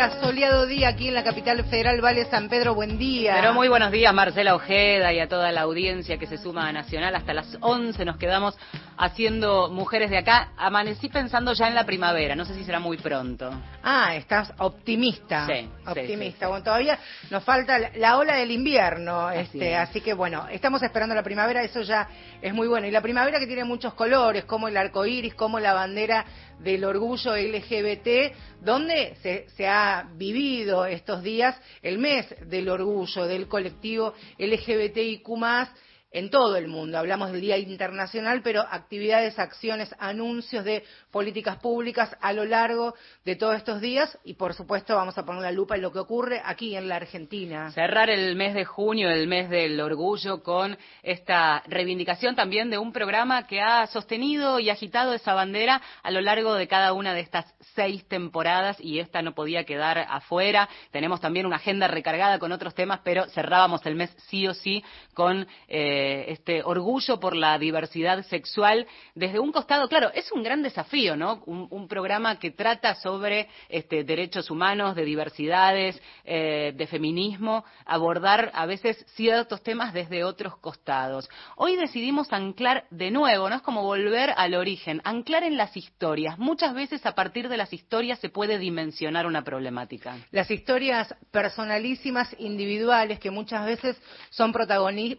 Día, soleado día aquí en la capital federal, Vale San Pedro, buen día. Pero muy buenos días, Marcela Ojeda y a toda la audiencia que se suma a Nacional. Hasta las 11 nos quedamos haciendo Mujeres de Acá. Amanecí pensando ya en la primavera, no sé si será muy pronto. Ah, estás optimista. Sí, optimista. sí, sí. Bueno, todavía nos falta la, la ola del invierno, Así este, es. así que bueno, estamos esperando la primavera, eso ya es muy bueno. Y la primavera que tiene muchos colores, como el arco iris, como la bandera del orgullo LGBT, donde se, se ha vivido estos días el mes del orgullo del colectivo LGBTIQ en todo el mundo. Hablamos del Día Internacional, pero actividades, acciones, anuncios de políticas públicas a lo largo de todos estos días y por supuesto vamos a poner la lupa en lo que ocurre aquí en la Argentina. Cerrar el mes de junio, el mes del orgullo, con esta reivindicación también de un programa que ha sostenido y agitado esa bandera a lo largo de cada una de estas seis temporadas y esta no podía quedar afuera. Tenemos también una agenda recargada con otros temas, pero cerrábamos el mes sí o sí con eh, este orgullo por la diversidad sexual desde un costado. Claro, es un gran desafío, ¿no? Un, programa que trata sobre este, derechos humanos, de diversidades, eh, de feminismo, abordar a veces ciertos temas desde otros costados. Hoy decidimos anclar de nuevo, ¿no? Es como volver al origen, anclar en las historias. Muchas veces a partir de las historias se puede dimensionar una problemática. Las historias personalísimas, individuales, que muchas veces son protagoni-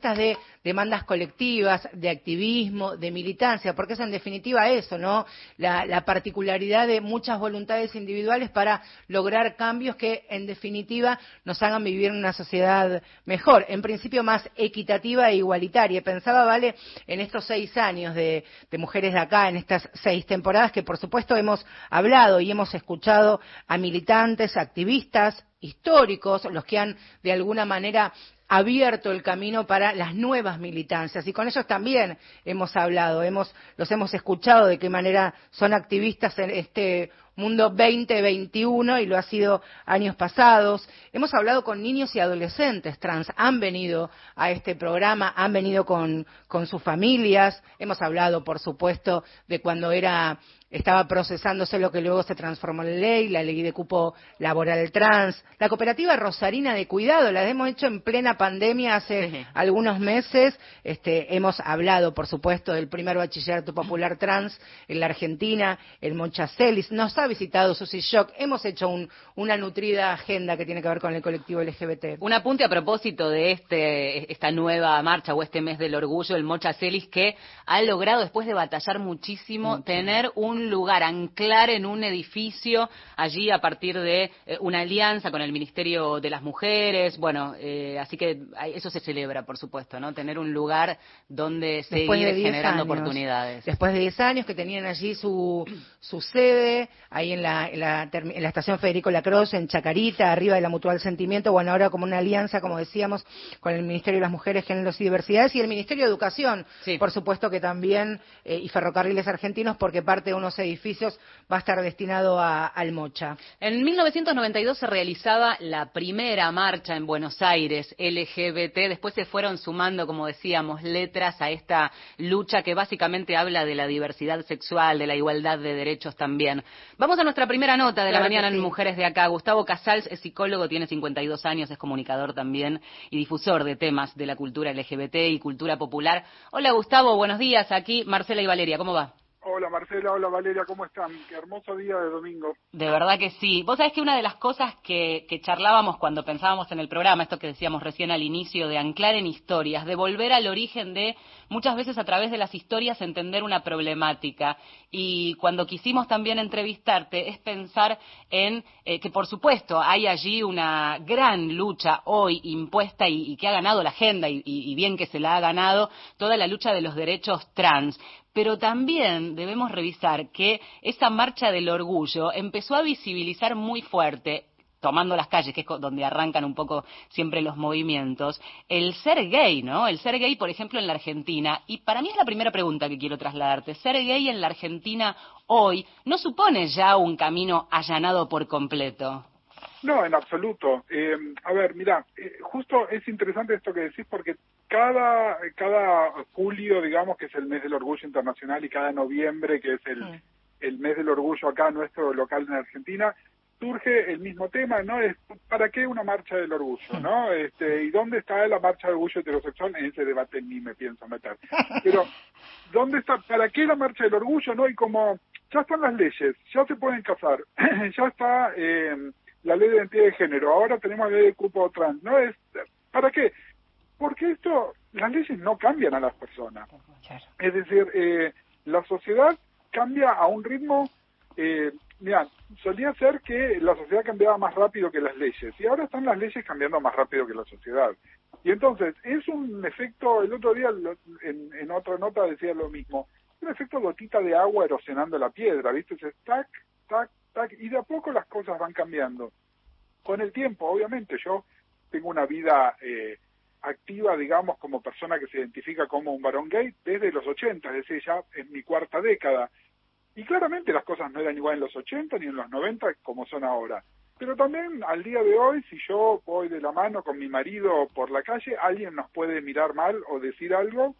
protagonistas de demandas colectivas, de activismo, de militancia, porque es en definitiva eso, ¿no? La, la particularidad de muchas voluntades individuales para lograr cambios que en definitiva nos hagan vivir en una sociedad mejor, en principio más equitativa e igualitaria. Pensaba, Vale, en estos seis años de, de Mujeres de Acá, en estas seis temporadas, que por supuesto hemos hablado y hemos escuchado a militantes, activistas, históricos, los que han de alguna manera abierto el camino para las nuevas militancias y con ellos también hemos hablado, hemos, los hemos escuchado de qué manera son activistas en este mundo 2021 y lo ha sido años pasados. Hemos hablado con niños y adolescentes trans, han venido a este programa, han venido con, con sus familias, hemos hablado, por supuesto, de cuando era estaba procesándose lo que luego se transformó en ley, la ley de cupo laboral trans, la cooperativa Rosarina de Cuidado, la hemos hecho en plena pandemia hace Sí. algunos meses, este, hemos hablado, por supuesto, del primer bachillerato popular trans en la Argentina, el Monchacelis, nos ha visitado Susy Shock, hemos hecho un- una nutrida agenda que tiene que ver con el colectivo LGBT. Un apunte a propósito de este, esta nueva marcha o este mes del orgullo, el Mocha Celis, que ha logrado, después de batallar muchísimo, tener un lugar, anclar en un edificio allí a partir de eh, una alianza con el Ministerio de las Mujeres. Bueno, eh, así que eso se celebra, por supuesto, ¿no? Tener un lugar donde Después de seguir 10 generando años. oportunidades. Después de 10 años que tenían allí su, su sede, ahí en la, en, la, en la estación Federico Lacroze, en Chacarita, arriba de la Mutual Sentimiento, bueno, ahora como una alianza, como decíamos, con el Ministerio de las Mujeres, Géneros y Diversidades y el Ministerio de Educación, Sí. por supuesto que también, eh, y Ferrocarriles Argentinos, porque parte de unos edificios va a estar destinado a, al Mocha. En 1992 se realizaba la primera marcha en Buenos Aires LGBT. Después se fueron sumando, como decíamos, letras a esta lucha que básicamente habla de la diversidad sexual, de la igualdad de derechos también. Vamos a nuestra primera nota de Claro la mañana sí. en Mujeres de Acá. Gustavo Casals es psicólogo, tiene 52 años, es comunicador también y difusor de temas de la cultura LGBT y cultura popular. Hola Gustavo, buenos días. Aquí Marcela y Valeria, ¿cómo va? Hola Marcela, hola Valeria, ¿cómo están? Qué hermoso día de domingo. De verdad que sí. Vos sabés que una de las cosas que, que charlábamos cuando pensábamos en el programa, esto que decíamos recién al inicio, de anclar en historias, de volver al origen de, muchas veces a través de las historias, entender una problemática. Y cuando quisimos también entrevistarte, es pensar en eh, que, por supuesto, hay allí una gran lucha hoy impuesta y, que ha ganado la agenda, y- y bien que se la ha ganado, toda la lucha de los derechos trans. Pero también debemos revisar que esa marcha del orgullo empezó a visibilizar muy fuerte tomando las calles, que es donde arrancan un poco siempre los movimientos, el ser gay, ¿no? El ser gay, por ejemplo, en la Argentina, y para mí es la primera pregunta que quiero trasladarte, ser gay en la Argentina hoy no supone ya un camino allanado por completo. No, en absoluto. Eh, a ver, mira, eh, justo es interesante esto que decís porque cada, cada julio, digamos, que es el mes del orgullo internacional, y cada noviembre, que es el, el mes del orgullo acá nuestro local en Argentina, surge el mismo tema, ¿no? Es ¿para qué una marcha del orgullo, no? Este, ¿y dónde está la marcha del orgullo heterosexual? En ese debate ni me pienso meter. Pero ¿dónde está para qué la marcha del orgullo, no? Y como ya están las leyes, ya se pueden casar, ya está eh, la ley de identidad de género, ahora tenemos la ley de cupo trans, ¿no? Es ¿para qué? Porque esto las leyes no cambian a las personas. Es decir, eh, la sociedad cambia a un ritmo eh, mira, solía ser que la sociedad cambiaba más rápido que las leyes y ahora están las leyes cambiando más rápido que la sociedad. Y entonces es un efecto, el otro día en, otra nota decía lo mismo, un efecto gotita de agua erosionando la piedra, ¿viste? Es tac, tac, y de a poco las cosas van cambiando. Con el tiempo, obviamente, yo tengo una vida eh, activa, digamos, como persona que se identifica como un varón gay desde los 80, es decir, ya en mi cuarta década. Y claramente las cosas no eran igual en los 80 ni en los 90 como son ahora. Pero también al día de hoy, si yo voy de la mano con mi marido por la calle, alguien nos puede mirar mal o decir algo,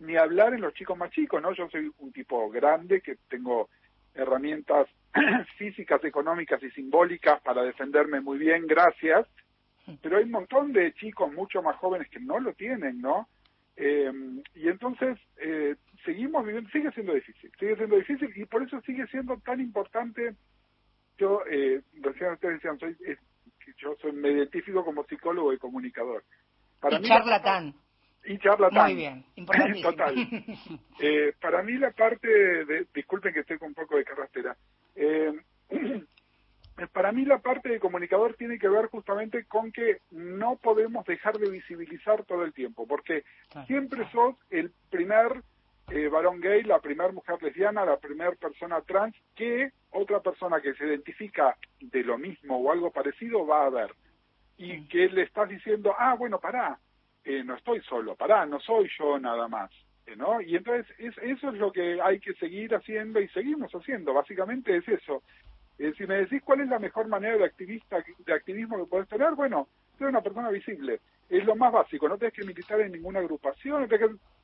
ni hablar en los chicos más chicos, ¿no? Yo soy un tipo grande que tengo herramientas físicas, económicas y simbólicas para defenderme muy bien, gracias, pero hay un montón de chicos mucho más jóvenes que no lo tienen, ¿no? Eh, y entonces eh, seguimos viviendo, sigue siendo difícil, sigue siendo difícil y por eso sigue siendo tan importante. Yo, eh, recién ustedes decían, soy, yo soy, me identifico como psicólogo y comunicador. Para y charlatán. Y charlatán. Muy bien, importante. Total. eh, para mí la parte de, disculpen que estoy con un poco de carrastera, eh, para mí la parte de comunicador tiene que ver justamente con que no podemos dejar de visibilizar todo el tiempo, porque siempre sos el primer eh, varón gay, la primera mujer lesbiana, la primera persona trans que otra persona que se identifica de lo mismo o algo parecido va a ver. Y que le estás diciendo, ah, bueno, pará, eh, no estoy solo, pará, no soy yo nada más. ¿No? Y entonces eso es lo que hay que seguir haciendo y seguimos haciendo, básicamente es eso, eh, si me decís cuál es la mejor manera de activista de activismo que puedes tener, bueno, ser una persona visible. Es lo más básico, no tenés que militar en ninguna agrupación,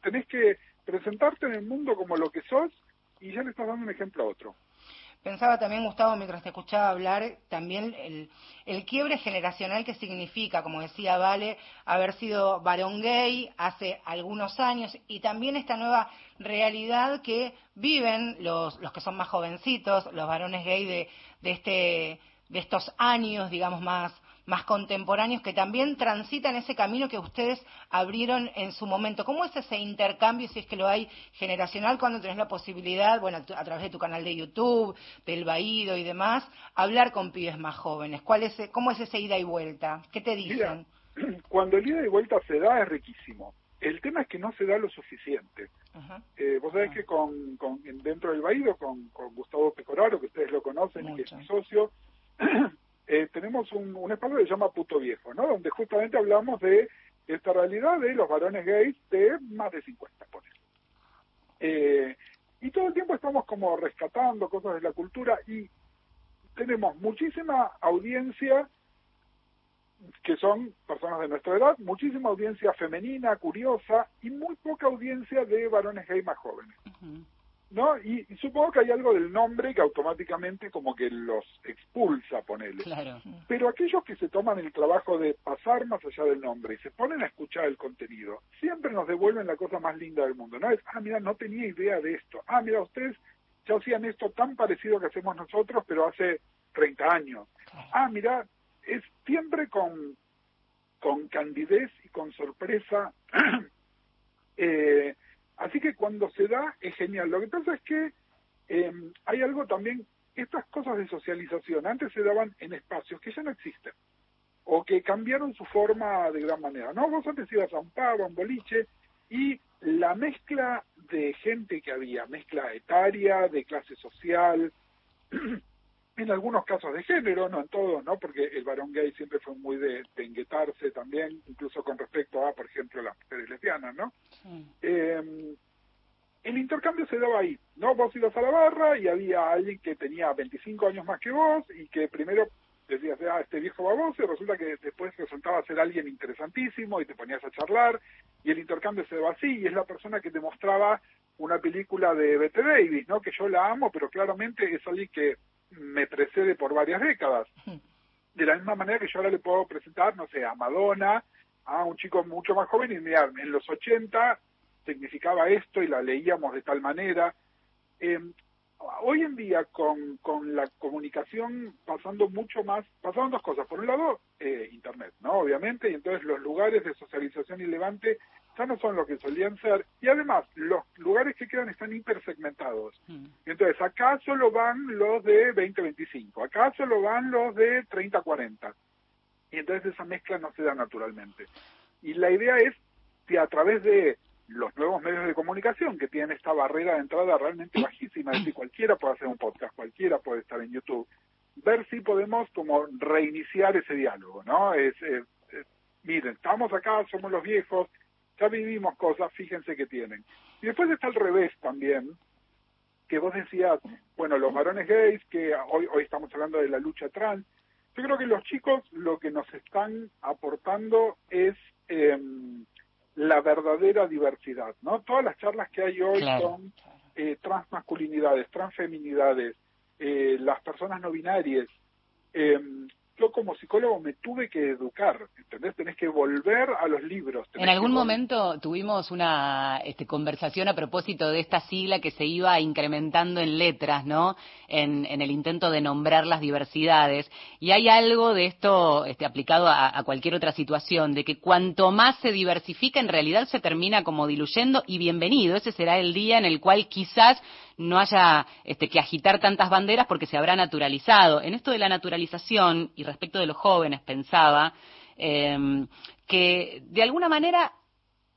tenés que presentarte en el mundo como lo que sos y ya le estás dando un ejemplo a otro. Pensaba también, Gustavo, mientras te escuchaba hablar, también el, el, quiebre generacional que significa, como decía Vale, haber sido varón gay hace algunos años y también esta nueva realidad que viven los, los que son más jovencitos, los varones gay de, de, este, de estos años, digamos, más, más contemporáneos que también transitan ese camino que ustedes abrieron en su momento. ¿Cómo es ese intercambio, si es que lo hay generacional, cuando tenés la posibilidad, bueno, a través de tu canal de YouTube, del Baído y demás, hablar con pibes más jóvenes? ¿Cuál es, ¿Cómo es ese ida y vuelta? ¿Qué te dicen? cuando el ida y vuelta se da es riquísimo. El tema es que no se da lo suficiente. Eh, vos sabés ah. que con, con, dentro del Baído, con, con Gustavo Pecoraro, que ustedes lo conocen, que es mi socio, eh, tenemos un, espacio que se llama Puto Viejo, ¿no? Donde justamente hablamos de esta realidad de los varones gays de más de 50, por eh, y todo el tiempo estamos como rescatando cosas de la cultura y tenemos muchísima audiencia que son personas de nuestra edad, muchísima audiencia femenina, curiosa y muy poca audiencia de varones gay más jóvenes. ¿No? Y, supongo que hay algo del nombre que automáticamente como que los expulsa, ponele. Claro. Pero aquellos que se toman el trabajo de pasar más allá del nombre y se ponen a escuchar el contenido, siempre nos devuelven la cosa más linda del mundo, ¿no? Es, ah, mira, no tenía idea de esto. Ah, mira, ustedes ya hacían esto tan parecido que hacemos nosotros, pero hace 30 años. Ah, mira, es siempre con, con candidez y con sorpresa eh, Así que cuando se da es genial. Lo que pasa es que eh, hay algo también, estas cosas de socialización antes se daban en espacios que ya no existen o que cambiaron su forma de gran manera. ¿no? Vos antes ibas a un pavo, a un boliche y la mezcla de gente que había, mezcla etaria, de clase social, en algunos casos de género, no en todos, ¿no? Porque el varón gay siempre fue muy de, de enguetarse también, incluso con respecto a, por ejemplo, las mujeres lesbianas, ¿no? Eh, el intercambio se daba ahí, ¿no? Vos ibas a la barra y había alguien que tenía 25 años más que vos y que primero decías, ah, este viejo baboso, y resulta que después resultaba ser alguien interesantísimo y te ponías a charlar y el intercambio se daba así y es la persona que te mostraba una película de Bette Davis, ¿no? Que yo la amo, pero claramente es alguien que me precede por varias décadas. De la misma manera que yo ahora le puedo presentar, no sé, a Madonna, a un chico mucho más joven y mirar, en los 80 significaba esto y la leíamos de tal manera. Eh, hoy en día con, con la comunicación pasando mucho más, pasaron dos cosas. Por un lado, eh, Internet, ¿no? Obviamente, y entonces los lugares de socialización y levante ya no son lo que solían ser. Y además, los lugares que quedan están hipersegmentados. Mm. Entonces, acá solo van los de 20-25, acá solo van los de 30-40. Y entonces esa mezcla no se da naturalmente. Y la idea es que a través de los nuevos medios de comunicación que tienen esta barrera de entrada realmente bajísima, es decir, cualquiera puede hacer un podcast, cualquiera puede estar en YouTube, ver si podemos como reiniciar ese diálogo, ¿no? Es, miren, estamos acá, somos los viejos, ya vivimos cosas, fíjense que tienen. Y después está al revés también, que vos decías, bueno, los varones gays, que hoy, hoy estamos hablando de la lucha trans, yo creo que los chicos lo que nos están aportando es... Eh, la verdadera diversidad, ¿no? Todas las charlas que hay hoy son eh, transmasculinidades, transfeminidades, eh, las personas no binarias, eh, yo como psicólogo me tuve que educar, ¿entendés? Tenés que volver a los libros. En algún momento tuvimos una este, conversación a propósito de esta sigla que se iba incrementando en letras, ¿no? En, el intento de nombrar las diversidades. Y hay algo de esto este, aplicado a, a, cualquier otra situación, de que cuanto más se diversifica, en realidad se termina como diluyendo y bienvenido. Ese será el día en el cual quizás no haya este, que agitar tantas banderas porque se habrá naturalizado. En esto de la naturalización y respecto de los jóvenes pensaba em, que de alguna manera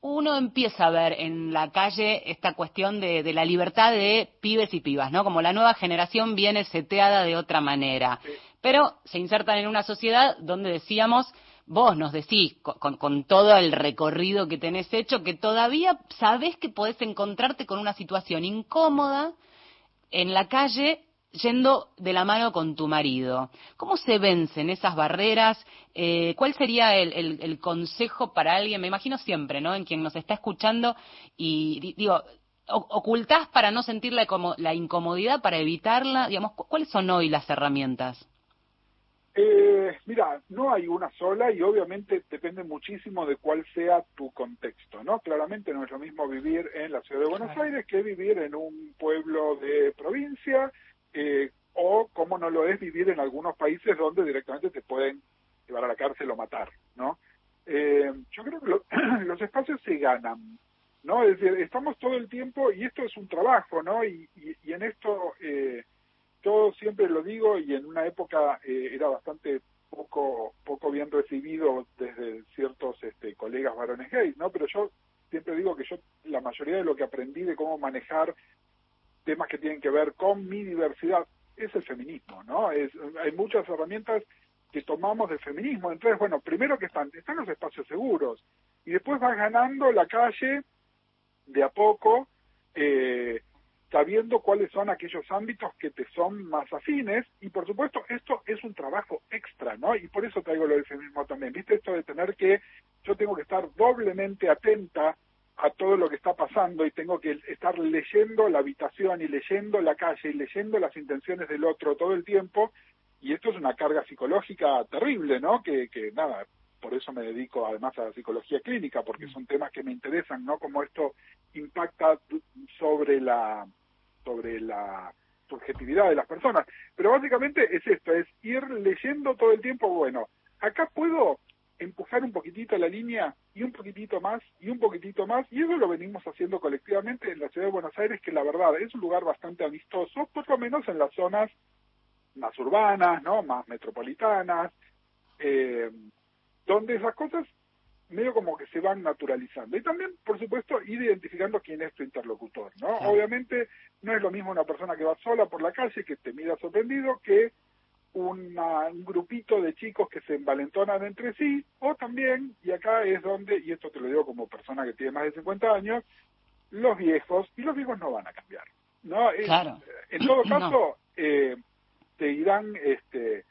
uno empieza a ver en la calle esta cuestión de, de, la libertad de pibes y pibas, ¿no? Como la nueva generación viene seteada de otra manera. Pero se insertan en una sociedad donde decíamos vos nos decís, con, todo el recorrido que tenés hecho, que todavía sabés que podés encontrarte con una situación incómoda en la calle yendo de la mano con tu marido. ¿Cómo se vencen esas barreras? Eh, ¿Cuál sería el, consejo para alguien? Me imagino siempre, ¿no? En quien nos está escuchando y digo, ocultás para no sentir la, la incomodidad, para evitarla. Digamos, ¿cuáles son hoy las herramientas? Eh, mira, no hay una sola y obviamente depende muchísimo de cuál sea tu contexto, ¿no? Claramente no es lo mismo vivir en la ciudad de Buenos Aires que vivir en un pueblo de provincia eh, o como no lo es vivir en algunos países donde directamente te pueden llevar a la cárcel o matar, ¿no? Eh, yo creo que los espacios se ganan, ¿no? Es decir, estamos todo el tiempo y esto es un trabajo, ¿no? Y, y, y en esto... Eh, yo siempre lo digo y en una época eh, era bastante poco poco bien recibido desde ciertos este, colegas varones gays, ¿no? Pero yo siempre digo que yo la mayoría de lo que aprendí de cómo manejar temas que tienen que ver con mi diversidad es el feminismo, ¿no? Es, hay muchas herramientas que tomamos del feminismo. Entonces, bueno, primero que están, están los espacios seguros y después vas ganando la calle de a poco eh, sabiendo cuáles son aquellos ámbitos que te son más afines y por supuesto esto es un trabajo extra, ¿no? Y por eso traigo lo del feminismo también, ¿viste? Esto de tener que, yo tengo que estar doblemente atenta a todo lo que está pasando y tengo que estar leyendo la habitación y leyendo la calle y leyendo las intenciones del otro todo el tiempo y esto es una carga psicológica terrible, ¿no? Que, que nada, por eso me dedico además a la psicología clínica, porque son temas que me interesan, ¿no? Como esto impacta sobre la sobre la subjetividad de las personas. Pero básicamente es esto, es ir leyendo todo el tiempo, bueno, acá puedo empujar un poquitito la línea y un poquitito más y un poquitito más, y eso lo venimos haciendo colectivamente en la ciudad de Buenos Aires, que la verdad es un lugar bastante amistoso, por lo menos en las zonas más urbanas, ¿no? Más metropolitanas, eh, donde esas cosas medio como que se van naturalizando. Y también, por supuesto, ir identificando quién es tu interlocutor, ¿no? Obviamente no es lo mismo una persona que va sola por la calle, que te mira sorprendido, que un grupito de chicos que se envalentonan entre sí, o también, y acá es donde, y esto te lo digo como persona que tiene más de 50 años, los viejos, y los viejos no van a cambiar. ¿no? Claro. En todo caso, eh, te irán, este,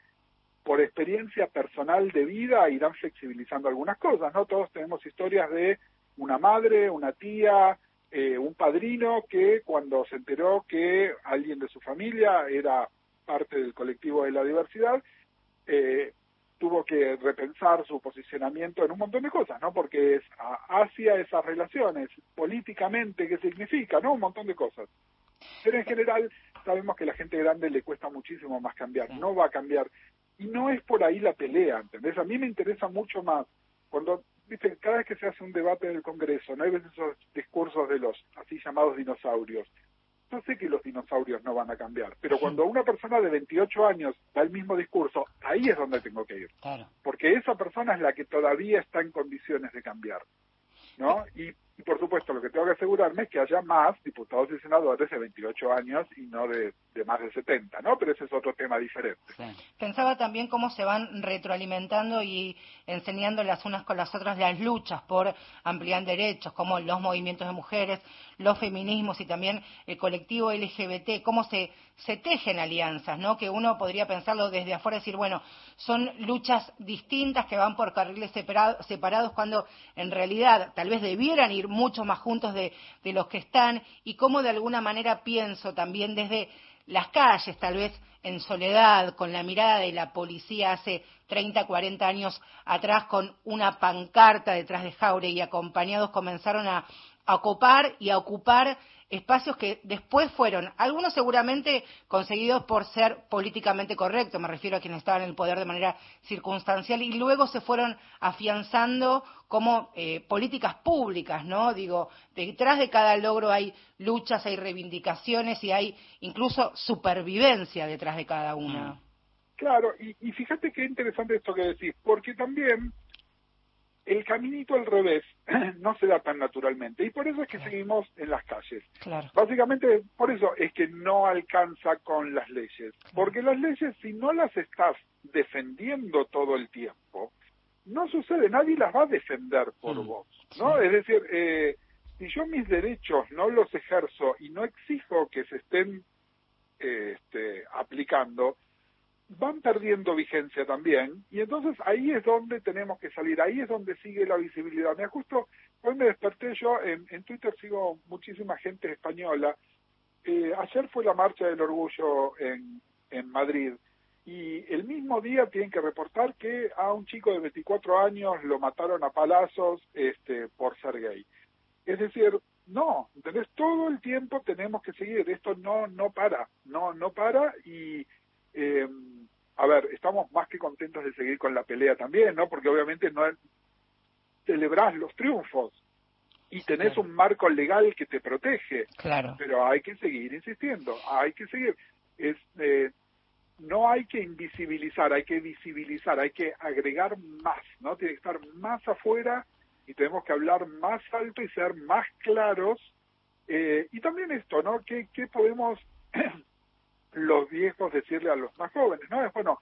por experiencia personal de vida, irán flexibilizando algunas cosas, ¿no? Todos tenemos historias de una madre, una tía, eh, un padrino que cuando se enteró que alguien de su familia era parte del colectivo de la diversidad, eh, tuvo que repensar su posicionamiento en un montón de cosas, ¿no? Porque es hacia esas relaciones, políticamente, ¿qué significa? ¿No? Un montón de cosas. Pero en general sabemos que a la gente grande le cuesta muchísimo más cambiar, no va a cambiar. Y no es por ahí la pelea, ¿entendés? A mí me interesa mucho más cuando, viste, cada vez que se hace un debate en el Congreso, no hay veces esos discursos de los así llamados dinosaurios. Yo sé que los dinosaurios no van a cambiar, pero cuando una persona de 28 años da el mismo discurso, ahí es donde tengo que ir. Porque esa persona es la que todavía está en condiciones de cambiar. ¿no? Y y por supuesto, lo que tengo que asegurarme es que haya más diputados y senadores de 28 años y no de, más de 70, ¿no? Pero ese es otro tema diferente. Pensaba también cómo se van retroalimentando y enseñando las unas con las otras las luchas por ampliar derechos, como los movimientos de mujeres, los feminismos y también el colectivo LGBT, cómo se, se tejen alianzas, ¿no? Que uno podría pensarlo desde afuera y decir, bueno, son luchas distintas que van por carriles separados cuando en realidad tal vez debieran ir mucho más juntos de, los que están y cómo de alguna manera pienso también desde las calles, tal vez en soledad, con la mirada de la policía hace 30, 40 años atrás, con una pancarta detrás de Jauregui, acompañados comenzaron a, a ocupar y a ocupar espacios que después fueron, algunos seguramente conseguidos por ser políticamente correctos, me refiero a quienes estaban en el poder de manera circunstancial, y luego se fueron afianzando como eh, políticas públicas, ¿no? Digo, detrás de cada logro hay luchas, hay reivindicaciones y hay incluso supervivencia detrás de cada una. Mm. Claro, y, y fíjate qué interesante esto que decís, porque también el caminito al revés no se da tan naturalmente y por eso es que seguimos en las calles. Básicamente por eso es que no alcanza con las leyes, porque las leyes si no las estás defendiendo todo el tiempo, no sucede, nadie las va a defender por mm. vos, ¿no? Es decir, eh, si yo mis derechos no los ejerzo y no exijo que se estén eh, este, aplicando, van perdiendo vigencia también y entonces ahí es donde tenemos que salir, ahí es donde sigue la visibilidad. Me justo hoy me desperté yo, en, Twitter sigo muchísima gente española, eh, ayer fue la marcha del orgullo en, en Madrid y el mismo día tienen que reportar que a un chico de 24 años lo mataron a palazos este, por ser gay. Es decir, no, entonces todo el tiempo tenemos que seguir, esto no no para, no no para y eh, a ver, estamos más que contentos de seguir con la pelea también, ¿no? Porque obviamente no celebrás los triunfos y tenés un marco legal que te protege. Claro. Pero hay que seguir insistiendo, hay que seguir. Es, eh, no hay que invisibilizar, hay que visibilizar, hay que agregar más, ¿no? Tiene que estar más afuera y tenemos que hablar más alto y ser más claros. Eh, y también esto, ¿no? ¿Qué, qué podemos los viejos decirle a los más jóvenes, ¿no? Es bueno,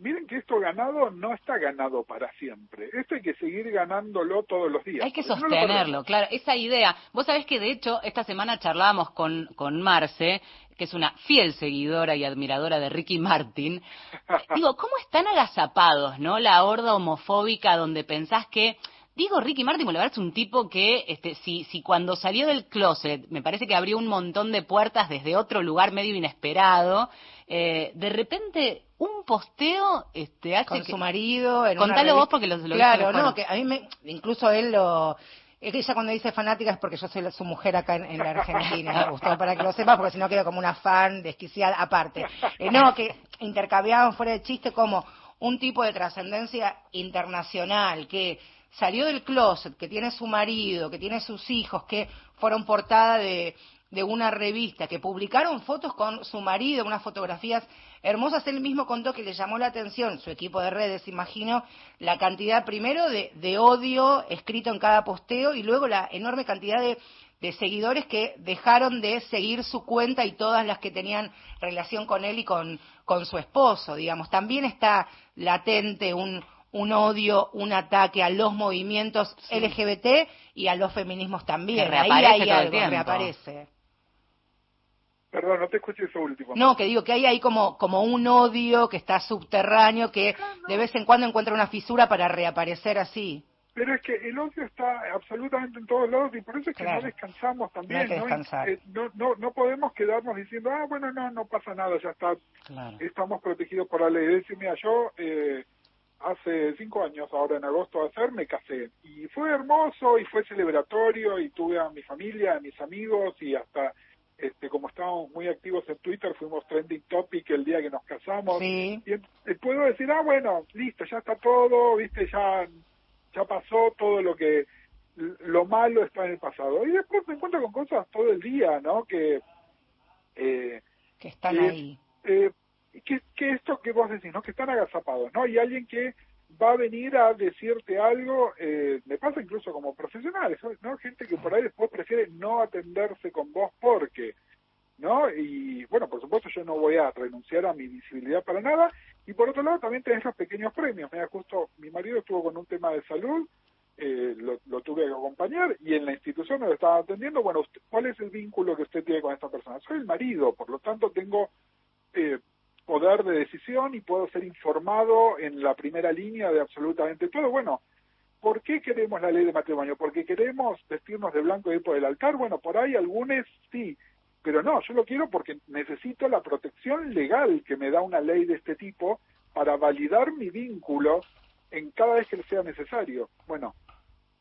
miren que esto ganado no está ganado para siempre. Esto hay que seguir ganándolo todos los días. Hay que sostenerlo, claro. Esa idea. Vos sabés que, de hecho, esta semana charlábamos con, con Marce, que es una fiel seguidora y admiradora de Ricky Martin. Digo, ¿cómo están agazapados, no? La horda homofóbica donde pensás que Digo, Ricky Martin, verdad es un tipo que, este, si, si cuando salió del closet, me parece que abrió un montón de puertas desde otro lugar medio inesperado, eh, de repente un posteo este, hace con su marido. En Contalo vos porque lo, lo Claro, no, que a mí me, incluso él lo, es que ella cuando dice fanática es porque yo soy su mujer acá en, la Argentina, usted para que lo sepa, porque si no quedo como una fan desquiciada aparte. Eh, no, que intercambiaban fuera de chiste como un tipo de trascendencia internacional que salió del closet, que tiene su marido, que tiene sus hijos, que fueron portada de, de una revista, que publicaron fotos con su marido, unas fotografías hermosas, él mismo contó que le llamó la atención, su equipo de redes, imagino, la cantidad primero de, de odio escrito en cada posteo y luego la enorme cantidad de de seguidores que dejaron de seguir su cuenta y todas las que tenían relación con él y con, con su esposo, digamos. También está latente un, un odio, un ataque a los movimientos LGBT y a los feminismos también. Ahí hay algo, reaparece. Perdón, no te escuché eso último. No, que digo que hay ahí como, como un odio que está subterráneo, que de vez en cuando encuentra una fisura para reaparecer así. Pero es que el odio está absolutamente en todos lados y por eso es que no descansamos también. No, eh, ¿no? no, no, podemos quedarnos diciendo, ah, bueno, no, no pasa nada, ya está, estamos protegidos por la ley. Decir, mira, yo eh, hace cinco años, ahora en agosto de hacer, me casé y fue hermoso y fue celebratorio y tuve a mi familia, a mis amigos y hasta este, como estábamos muy activos en Twitter, fuimos trending topic el día que nos casamos. Y puedo decir, ah, bueno, listo, ya está todo, viste, ya, ya pasó todo lo que, lo malo está en el pasado. Y después me encuentro con cosas todo el día, ¿no? Que, eh, que están ahí. Eh, que, que esto que vos decís, ¿no? Que están agazapados, ¿no? Y alguien que va a venir a decirte algo, eh, me pasa incluso como profesionales, ¿no? Gente que por ahí después prefiere no atenderse con vos porque, ¿no? Y bueno, por supuesto yo no voy a renunciar a mi visibilidad para nada. Y por otro lado también tenés los pequeños premios. Mira, justo mi marido estuvo con un tema de salud, eh, lo, tuve que acompañar y en la institución me lo estaba atendiendo. Bueno, ¿cuál es el vínculo que usted tiene con esta persona? Soy el marido, por lo tanto tengo eh, poder de decisión y puedo ser informado en la primera línea de absolutamente todo. Bueno, ¿por qué queremos la ley de matrimonio? ¿Porque queremos vestirnos de blanco y ir por el altar? Bueno, por ahí algunos sí, pero no, yo lo quiero porque necesito la protección legal que me da una ley de este tipo para validar mi vínculo en cada vez que sea necesario. Bueno,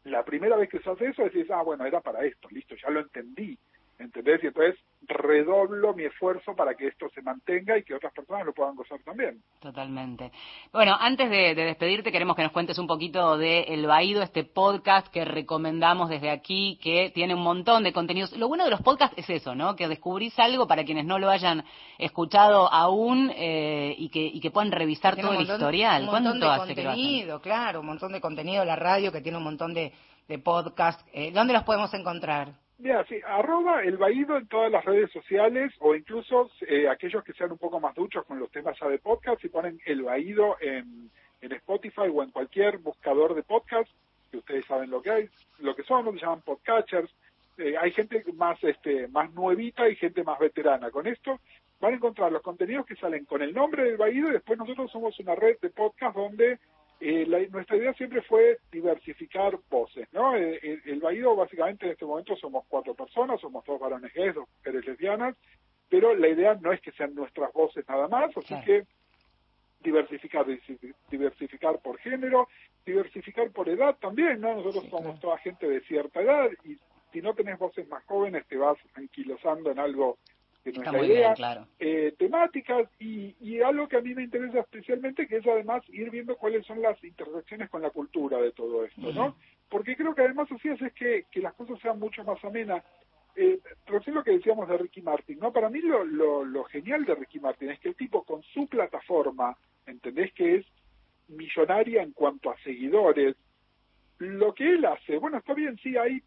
la primera vez que hace eso decís, ah, bueno, era para esto, listo, ya lo entendí. ¿Entendés? Y entonces redoblo mi esfuerzo para que esto se mantenga y que otras personas lo puedan gozar también. Totalmente. Bueno, antes de, despedirte, queremos que nos cuentes un poquito de El Baído, este podcast que recomendamos desde aquí, que tiene un montón de contenidos. Lo bueno de los podcasts es eso, ¿no? Que descubrís algo para quienes no lo hayan escuchado aún eh, y, que, y que puedan revisar todo el historial. Un montón de contenido, claro, un montón de contenido, la radio que tiene un montón de, de podcasts. Eh, ¿Dónde los podemos encontrar? Mira, sí, arroba el vaído en todas las redes sociales o incluso eh, aquellos que sean un poco más duchos con los temas ya de podcast y ponen el vaído en, en Spotify o en cualquier buscador de podcast, que ustedes saben lo que hay, lo que son, lo que llaman podcatchers. Eh, hay gente más este más nuevita y gente más veterana. Con esto van a encontrar los contenidos que salen con el nombre del vaído y después nosotros somos una red de podcast donde eh, nuestra idea siempre fue diversificar voces, ¿no? Eh, el, el Baído básicamente en este momento somos cuatro personas, somos dos varones gays, dos mujeres lesbianas, pero la idea no es que sean nuestras voces nada más, así que diversificar, diversificar por género, diversificar por edad también, ¿no? Nosotros somos toda gente de cierta edad y si no tenés voces más jóvenes te vas anquilosando en algo que nuestra idea, claro. eh, temáticas y, y, algo que a mí me interesa especialmente que es además ir viendo cuáles son las intersecciones con la cultura de todo esto, ¿no? Porque creo que además así es que, que las cosas sean mucho más amenas. Eh, recién lo que decíamos de Ricky Martin, ¿no? Para mí lo, lo, lo genial de Ricky Martin es que el tipo con su plataforma, ¿entendés? Que es millonaria en cuanto a seguidores, lo que él hace, bueno, está bien, sí, hay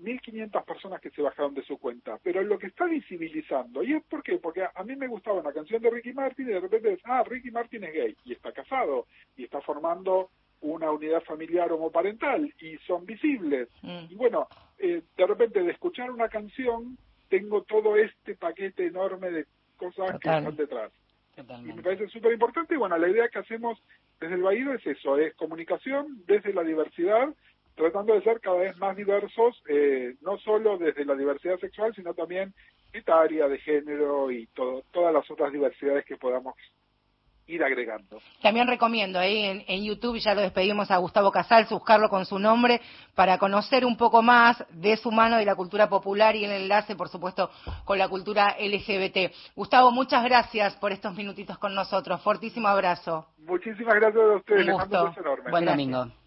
1.500 personas que se bajaron de su cuenta, pero lo que está visibilizando, ¿y es por qué? Porque a, mí me gustaba una canción de Ricky Martin y de repente es, ah, Ricky Martin es gay y está casado y está formando una unidad familiar homoparental y son visibles. Mm. Y bueno, eh, de repente de escuchar una canción tengo todo este paquete enorme de cosas que están detrás. Y me parece súper importante y bueno, la idea que hacemos desde el Baído es eso, es comunicación desde la diversidad tratando de ser cada vez más diversos, eh, no solo desde la diversidad sexual, sino también etaria, de género y todo, todas las otras diversidades que podamos ir agregando. También recomiendo ahí en, YouTube, ya lo despedimos a Gustavo Casals, buscarlo con su nombre para conocer un poco más de su mano de la cultura popular y el enlace, por supuesto, con la cultura LGBT. Gustavo, muchas gracias por estos minutitos con nosotros. Fortísimo abrazo. Muchísimas gracias a ustedes. Un gusto. enorme. Buen domingo.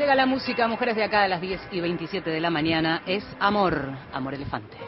Llega la música, mujeres de acá a las 10 y 27 de la mañana. Es Amor, Amor Elefante.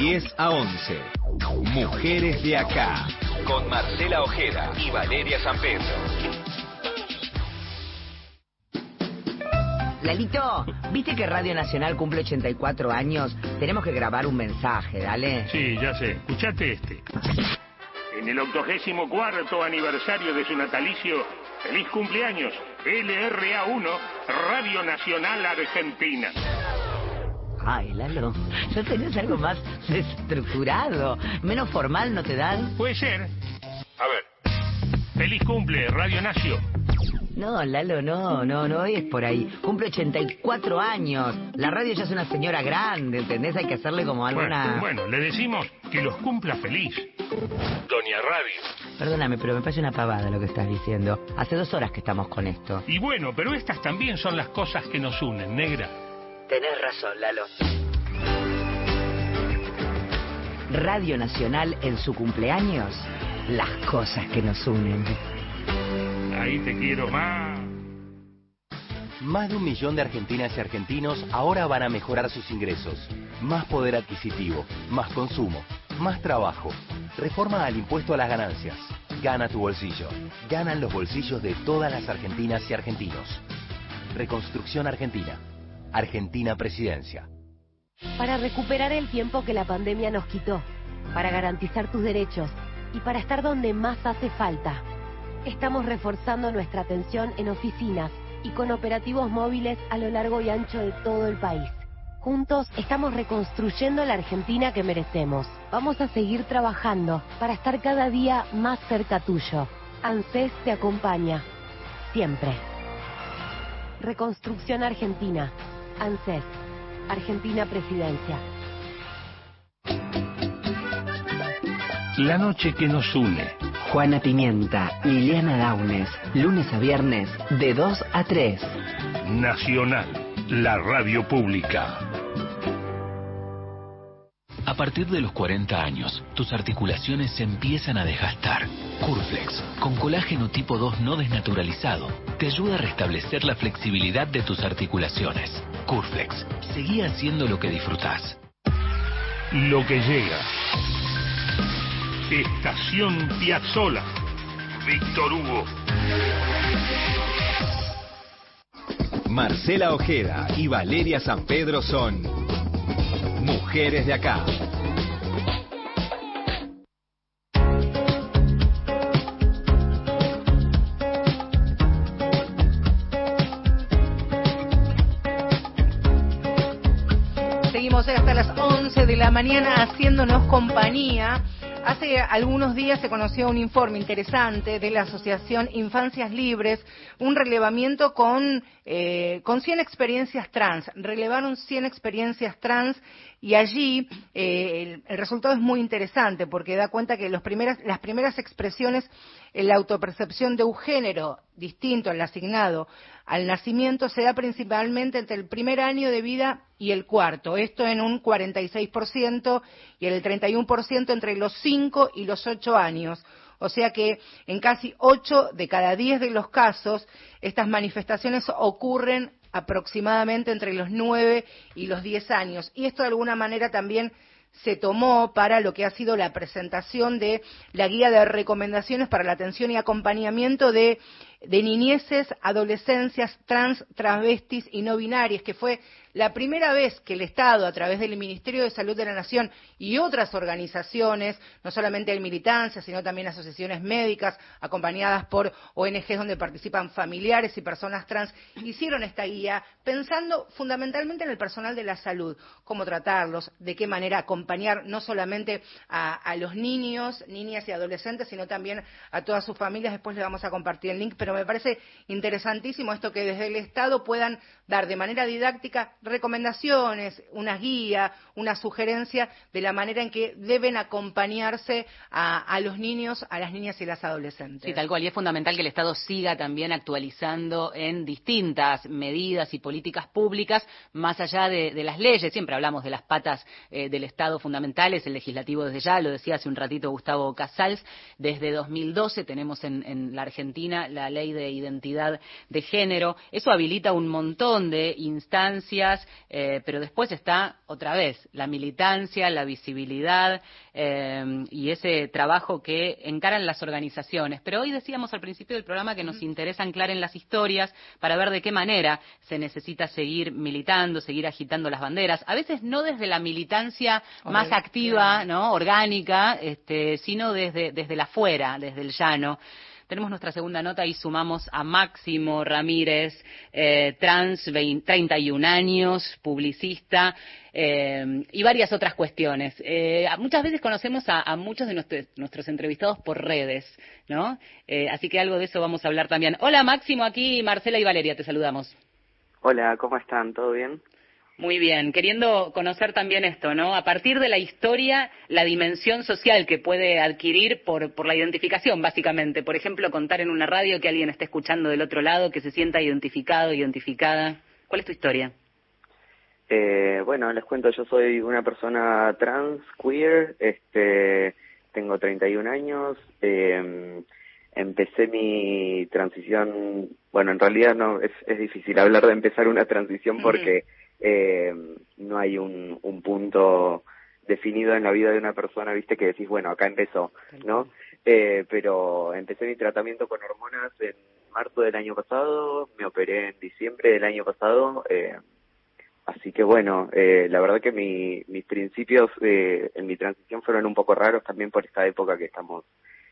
10 a 11. Mujeres de acá, con Marcela Ojeda y Valeria San Pedro. Lalito, ¿viste que Radio Nacional cumple 84 años? Tenemos que grabar un mensaje, dale. Sí, ya sé. Escuchate este. En el octogésimo cuarto aniversario de su natalicio, feliz cumpleaños, LRA1, Radio Nacional Argentina. Ay, Lalo, ¿no tenés algo más estructurado? Menos formal, ¿no te dan? Puede ser. A ver. Feliz cumple, Radio Nacio. No, Lalo, no, no, no es por ahí. Cumple 84 años. La radio ya es una señora grande, ¿entendés? Hay que hacerle como alguna... Bueno, bueno, le decimos que los cumpla feliz. Doña Radio. Perdóname, pero me parece una pavada lo que estás diciendo. Hace dos horas que estamos con esto. Y bueno, pero estas también son las cosas que nos unen, negra. Tenés razón, Lalo. Radio Nacional en su cumpleaños, las cosas que nos unen. Ahí te quiero más. Más de un millón de argentinas y argentinos ahora van a mejorar sus ingresos. Más poder adquisitivo, más consumo, más trabajo. Reforma al impuesto a las ganancias. Gana tu bolsillo. Ganan los bolsillos de todas las argentinas y argentinos. Reconstrucción Argentina. Argentina Presidencia. Para recuperar el tiempo que la pandemia nos quitó, para garantizar tus derechos y para estar donde más hace falta. Estamos reforzando nuestra atención en oficinas y con operativos móviles a lo largo y ancho de todo el país. Juntos estamos reconstruyendo la Argentina que merecemos. Vamos a seguir trabajando para estar cada día más cerca tuyo. ANSES te acompaña. Siempre. Reconstrucción Argentina. ANSES. Argentina Presidencia. La noche que nos une. Juana Pimienta, Liliana Daunes, lunes a viernes, de 2 a 3. Nacional, la radio pública. A partir de los 40 años, tus articulaciones se empiezan a desgastar. Curflex, con colágeno tipo 2 no desnaturalizado, te ayuda a restablecer la flexibilidad de tus articulaciones. Curflex, seguí haciendo lo que disfrutás. Lo que llega. Estación Piazzola. Víctor Hugo. Marcela Ojeda y Valeria San Pedro son Mujeres de acá. Seguimos hasta las 11 de la mañana haciéndonos compañía Hace algunos días se conoció un informe interesante de la Asociación Infancias Libres, un relevamiento con, eh, con 100 experiencias trans. Relevaron 100 experiencias trans y allí eh, el, resultado es muy interesante porque da cuenta que los primeras, las primeras expresiones en la autopercepción de un género distinto al asignado al nacimiento se da principalmente entre el primer año de vida y el cuarto, esto en un 46% y en el 31% entre los 5 y los 8 años. O sea que en casi 8 de cada 10 de los casos estas manifestaciones ocurren aproximadamente entre los 9 y los 10 años. Y esto de alguna manera también se tomó para lo que ha sido la presentación de la guía de recomendaciones para la atención y acompañamiento de, de niñeces, adolescencias, trans, travestis y no binarias, que fue la primera vez que el Estado, a través del Ministerio de Salud de la Nación y otras organizaciones, no solamente el militancia, sino también asociaciones médicas, acompañadas por ONGs donde participan familiares y personas trans, hicieron esta guía pensando fundamentalmente en el personal de la salud, cómo tratarlos, de qué manera acompañar no solamente a, a los niños, niñas y adolescentes, sino también a todas sus familias. Después les vamos a compartir el link, pero me parece interesantísimo esto que desde el Estado puedan dar de manera didáctica recomendaciones, una guía, una sugerencia de la manera en que deben acompañarse a, a, los niños, a las niñas y las adolescentes. Sí, tal cual. Y es fundamental que el Estado siga también actualizando en distintas medidas y políticas públicas, más allá de, las leyes. Siempre hablamos de las patas eh, del Estado fundamentales, el legislativo desde ya, lo decía hace un ratito Gustavo Casals, desde 2012 tenemos en, en la Argentina la ley de identidad de género. Eso habilita un montón de instancias eh, pero después está otra vez la militancia, la visibilidad eh, y ese trabajo que encaran las organizaciones. Pero hoy decíamos al principio del programa que nos interesa anclar en las historias para ver de qué manera se necesita seguir militando, seguir agitando las banderas, a veces no desde la militancia más activa, ¿no? orgánica, este, sino desde, desde la fuera, desde el llano. Tenemos nuestra segunda nota y sumamos a Máximo Ramírez, eh, trans, 20, 31 años, publicista eh, y varias otras cuestiones. Eh, muchas veces conocemos a, a muchos de nuestros, nuestros, entrevistados por redes, ¿no? Eh, así que algo de eso vamos a hablar también. Hola Máximo, aquí Marcela y Valeria, te saludamos. Hola, ¿cómo están? ¿Todo bien? Muy bien, queriendo conocer también esto, ¿no? A partir de la historia, la dimensión social que puede adquirir por, por la identificación, básicamente. Por ejemplo, contar en una radio que alguien esté escuchando del otro lado, que se sienta identificado, identificada. ¿Cuál es tu historia? Eh, bueno, les cuento, yo soy una persona trans, queer, este, tengo 31 años, eh, empecé mi transición, bueno, en realidad no, es, es difícil hablar de empezar una transición porque... Uh -huh eh, no hay un, un punto definido en la vida de una persona, viste, que decís, bueno, acá empezó, ¿no? Eh, pero empecé mi tratamiento con hormonas en marzo del año pasado, me operé en diciembre del año pasado, eh, así que bueno, eh, la verdad que mi, mis principios eh, en mi transición fueron un poco raros también por esta época que estamos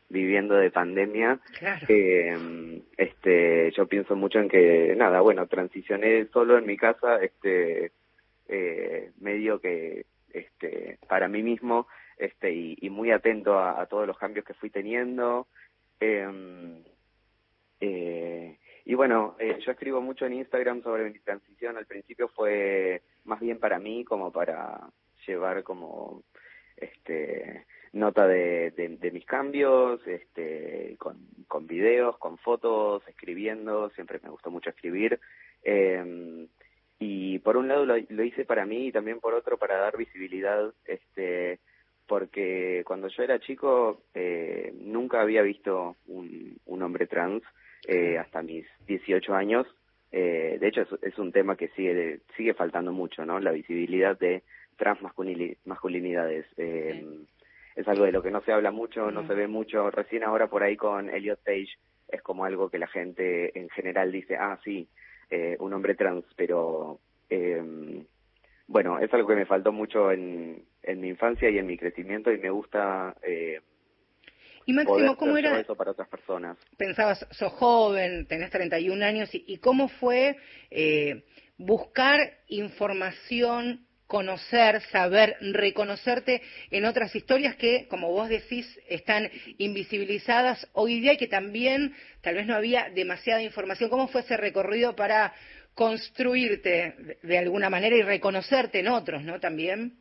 viviendo de pandemia. Claro. Eh, este, yo pienso mucho en que, nada, bueno, transicioné solo en mi casa, este, eh, medio que, este, para mí mismo, este, y, y muy atento a, a, todos los cambios que fui teniendo. Eh, eh, y bueno, eh, yo escribo mucho en Instagram sobre mi transición. Al principio fue más bien para mí, como para llevar como, este, nota de, de, de, mis cambios, este, con, con videos, con fotos, escribiendo, siempre me gustó mucho escribir. Eh, y por un lado lo, lo, hice para mí y también por otro para dar visibilidad, este, porque cuando yo era chico eh, nunca había visto un, un hombre trans eh, hasta mis 18 años. Eh, de hecho es, es, un tema que sigue sigue faltando mucho, ¿no? La visibilidad de trans masculinidades. Sí es algo de lo que no se habla mucho, no se ve mucho. Recién ahora por ahí con Elliot Page es como algo que la gente en general dice, ah, sí, eh, un hombre trans, pero eh, bueno, es algo que me faltó mucho en, en mi infancia y en mi crecimiento y me gusta eh, y Máximo, ¿cómo era eso para otras personas? Pensabas, sos joven, tenés 31 años, y, y cómo fue eh, buscar información conocer, saber, reconocerte en otras historias que, como vos decís, están invisibilizadas hoy día y que también tal vez no había demasiada información. ¿Cómo fue ese recorrido para construirte de alguna manera y reconocerte en otros, ¿no? También.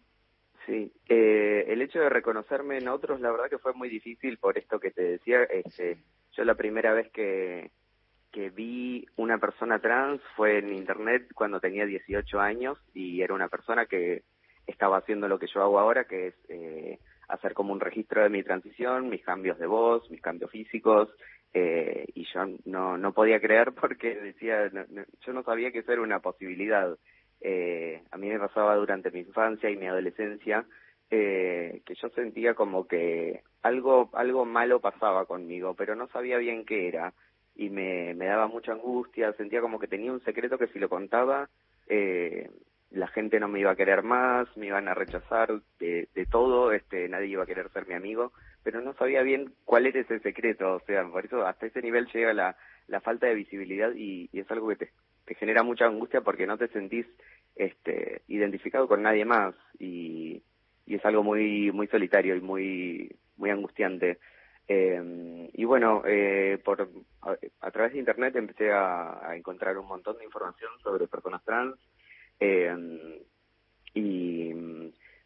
Sí, eh, el hecho de reconocerme en otros, la verdad que fue muy difícil por esto que te decía. Este, yo la primera vez que, que vi una persona trans fue en internet cuando tenía 18 años y era una persona que estaba haciendo lo que yo hago ahora, que es eh, hacer como un registro de mi transición, mis cambios de voz, mis cambios físicos, eh, y yo no, no podía creer porque decía, yo no sabía que eso era una posibilidad. Eh, a mí me pasaba durante mi infancia y mi adolescencia eh, que yo sentía como que algo, algo malo pasaba conmigo, pero no sabía bien qué era y me, me daba mucha angustia, sentía como que tenía un secreto que si lo contaba eh, la gente no me iba a querer más, me iban a rechazar de, de todo, este, nadie iba a querer ser mi amigo, pero no sabía bien cuál era ese secreto, o sea, por eso hasta ese nivel llega la, la falta de visibilidad y, y es algo que te, te genera mucha angustia porque no te sentís este, identificado con nadie más y, y es algo muy muy solitario y muy muy angustiante eh, y bueno, eh, por, a, través de Internet empecé a, encontrar un montón de información sobre personas trans. Eh, y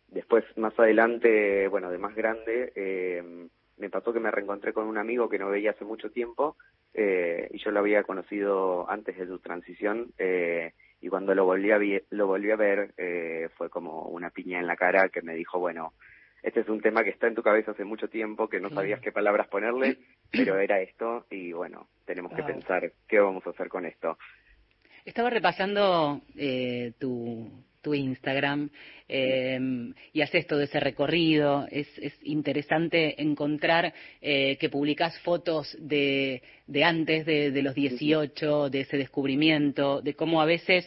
después, más adelante, bueno, de más grande, eh, me pasó que me reencontré con un amigo que no veía hace mucho tiempo eh, y yo lo había conocido antes de su transición. Eh, y cuando lo volví a, lo volví a ver, eh, fue como una piña en la cara que me dijo, bueno, este es un tema que está en tu cabeza hace mucho tiempo, que no sabías qué palabras ponerle, pero era esto y bueno, tenemos que pensar qué vamos a hacer con esto. Estaba repasando eh, tu, tu Instagram eh, y haces todo ese recorrido. Es, es interesante encontrar eh, que publicas fotos de, de antes de, de los 18, de ese descubrimiento, de cómo a veces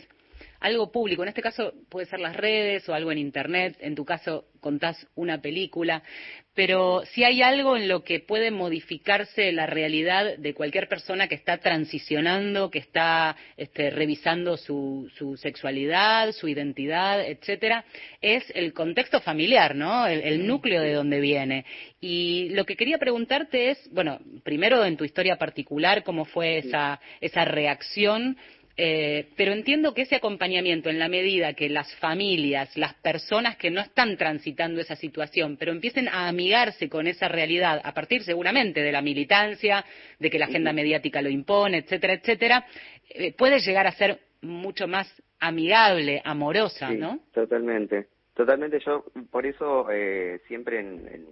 algo público, en este caso puede ser las redes o algo en Internet, en tu caso contás una película, pero si hay algo en lo que puede modificarse la realidad de cualquier persona que está transicionando, que está este, revisando su, su, sexualidad, su identidad, etcétera, es el contexto familiar, ¿no? El, el núcleo de donde viene. Y lo que quería preguntarte es, bueno, primero en tu historia particular, cómo fue esa, esa reacción eh, pero entiendo que ese acompañamiento, en la medida que las familias, las personas que no están transitando esa situación, pero empiecen a amigarse con esa realidad, a partir seguramente de la militancia, de que la agenda mediática lo impone, etcétera, etcétera, eh, puede llegar a ser mucho más amigable, amorosa, ¿no? Totalmente, totalmente. Yo, por eso, eh, siempre en, en,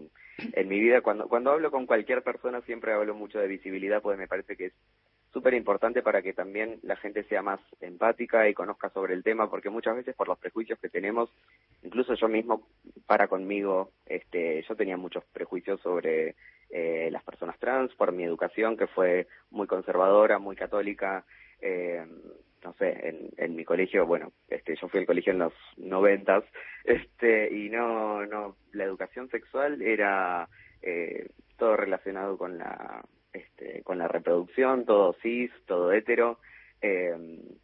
en mi vida, cuando, cuando hablo con cualquier persona, siempre hablo mucho de visibilidad, porque me parece que es súper importante para que también la gente sea más empática y conozca sobre el tema, porque muchas veces por los prejuicios que tenemos, incluso yo mismo para conmigo, este, yo tenía muchos prejuicios sobre eh, las personas trans por mi educación, que fue muy conservadora, muy católica. Eh, no sé, en, en mi colegio, bueno, este, yo fui al colegio en los noventas, este, y no, no, la educación sexual era eh, todo relacionado con la este, con la reproducción, todo cis, todo hetero, eh,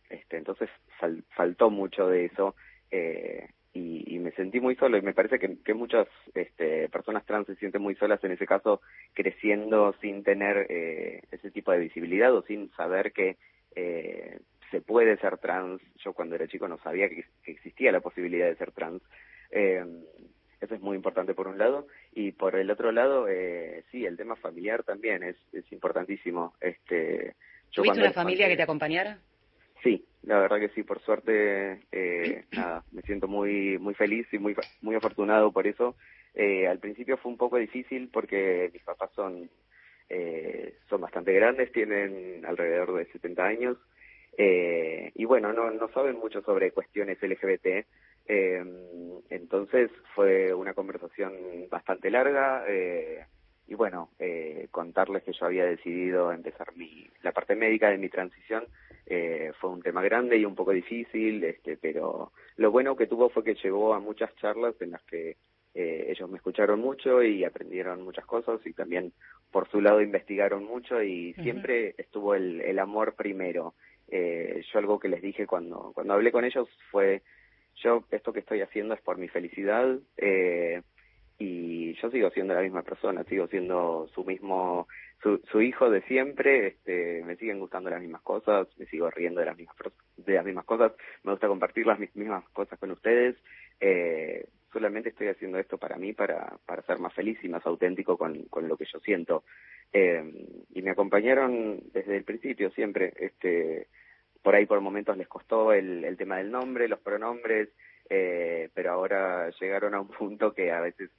este, entonces faltó mucho de eso eh, y, y, me sentí muy solo y me parece que, muchas este, personas trans se sienten muy solas en ese caso creciendo sin tener eh, ese tipo de visibilidad o sin saber que eh, se puede ser trans. Yo cuando era chico no sabía que, que existía la posibilidad de ser trans. Eso es muy importante por un lado. Y por el otro lado, eh, sí, el tema familiar también es, es importantísimo. Este, yo ¿Tuviste una familia que te acompañara? Sí, la verdad que sí, por suerte, eh, nada, me siento muy muy feliz y muy muy afortunado por eso. Eh, al principio fue un poco difícil porque mis papás son eh, son bastante grandes, tienen alrededor de 70 años eh, y bueno, no, no saben mucho sobre cuestiones LGBT, eh, entonces fue una conversación bastante larga eh, y bueno, eh, contarles que yo había decidido empezar mi, la parte médica de mi transición eh, fue un tema grande y un poco difícil, este, pero lo bueno que tuvo fue que llegó a muchas charlas en las que eh, ellos me escucharon mucho y aprendieron muchas cosas y también por su lado investigaron mucho y siempre estuvo el, el amor primero. Eh, yo algo que les dije cuando, cuando hablé con ellos fue yo esto que estoy haciendo es por mi felicidad eh, y yo sigo siendo la misma persona, sigo siendo su mismo, su, su hijo de siempre, este, me siguen gustando las mismas cosas, me sigo riendo de las mismas, de las mismas cosas, me gusta compartir las mismas cosas con ustedes, eh, solamente estoy haciendo esto para mí, para, para ser más feliz y más auténtico con, con lo que yo siento. Eh, y me acompañaron desde el principio siempre, este, por ahí por momentos les costó el, el tema del nombre, los pronombres, eh, pero ahora llegaron a un punto que a veces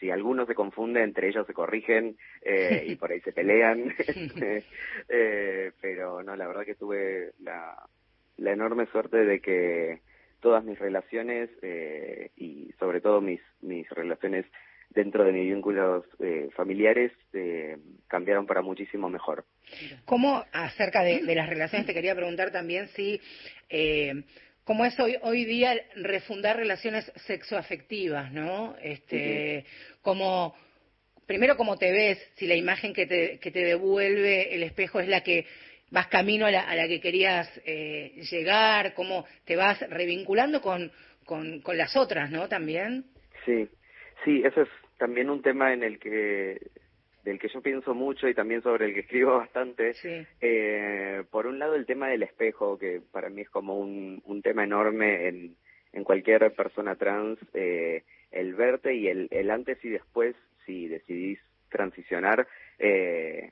si algunos se confunde entre ellos se corrigen eh, y por ahí se pelean. Eh, pero no la verdad que tuve la, la enorme suerte de que todas mis relaciones eh, y sobre todo mis mis relaciones dentro de mis vínculos eh, familiares eh, cambiaron para muchísimo mejor. ¿Cómo acerca de, de, las relaciones te quería preguntar también si eh, cómo es hoy hoy día refundar relaciones sexoafectivas, ¿no? Este, uh -huh. como primero cómo te ves, si la imagen que te que te devuelve el espejo es la que vas camino a la, a la que querías eh, llegar, cómo te vas revinculando con, con, con las otras, ¿no? También. Sí, sí, eso es también un tema en el que del que yo pienso mucho y también sobre el que escribo bastante. Sí. Eh, por un lado el tema del espejo, que para mí es como un, un tema enorme en, en cualquier persona trans, eh, el verte y el, el antes y después, si decidís transicionar, eh,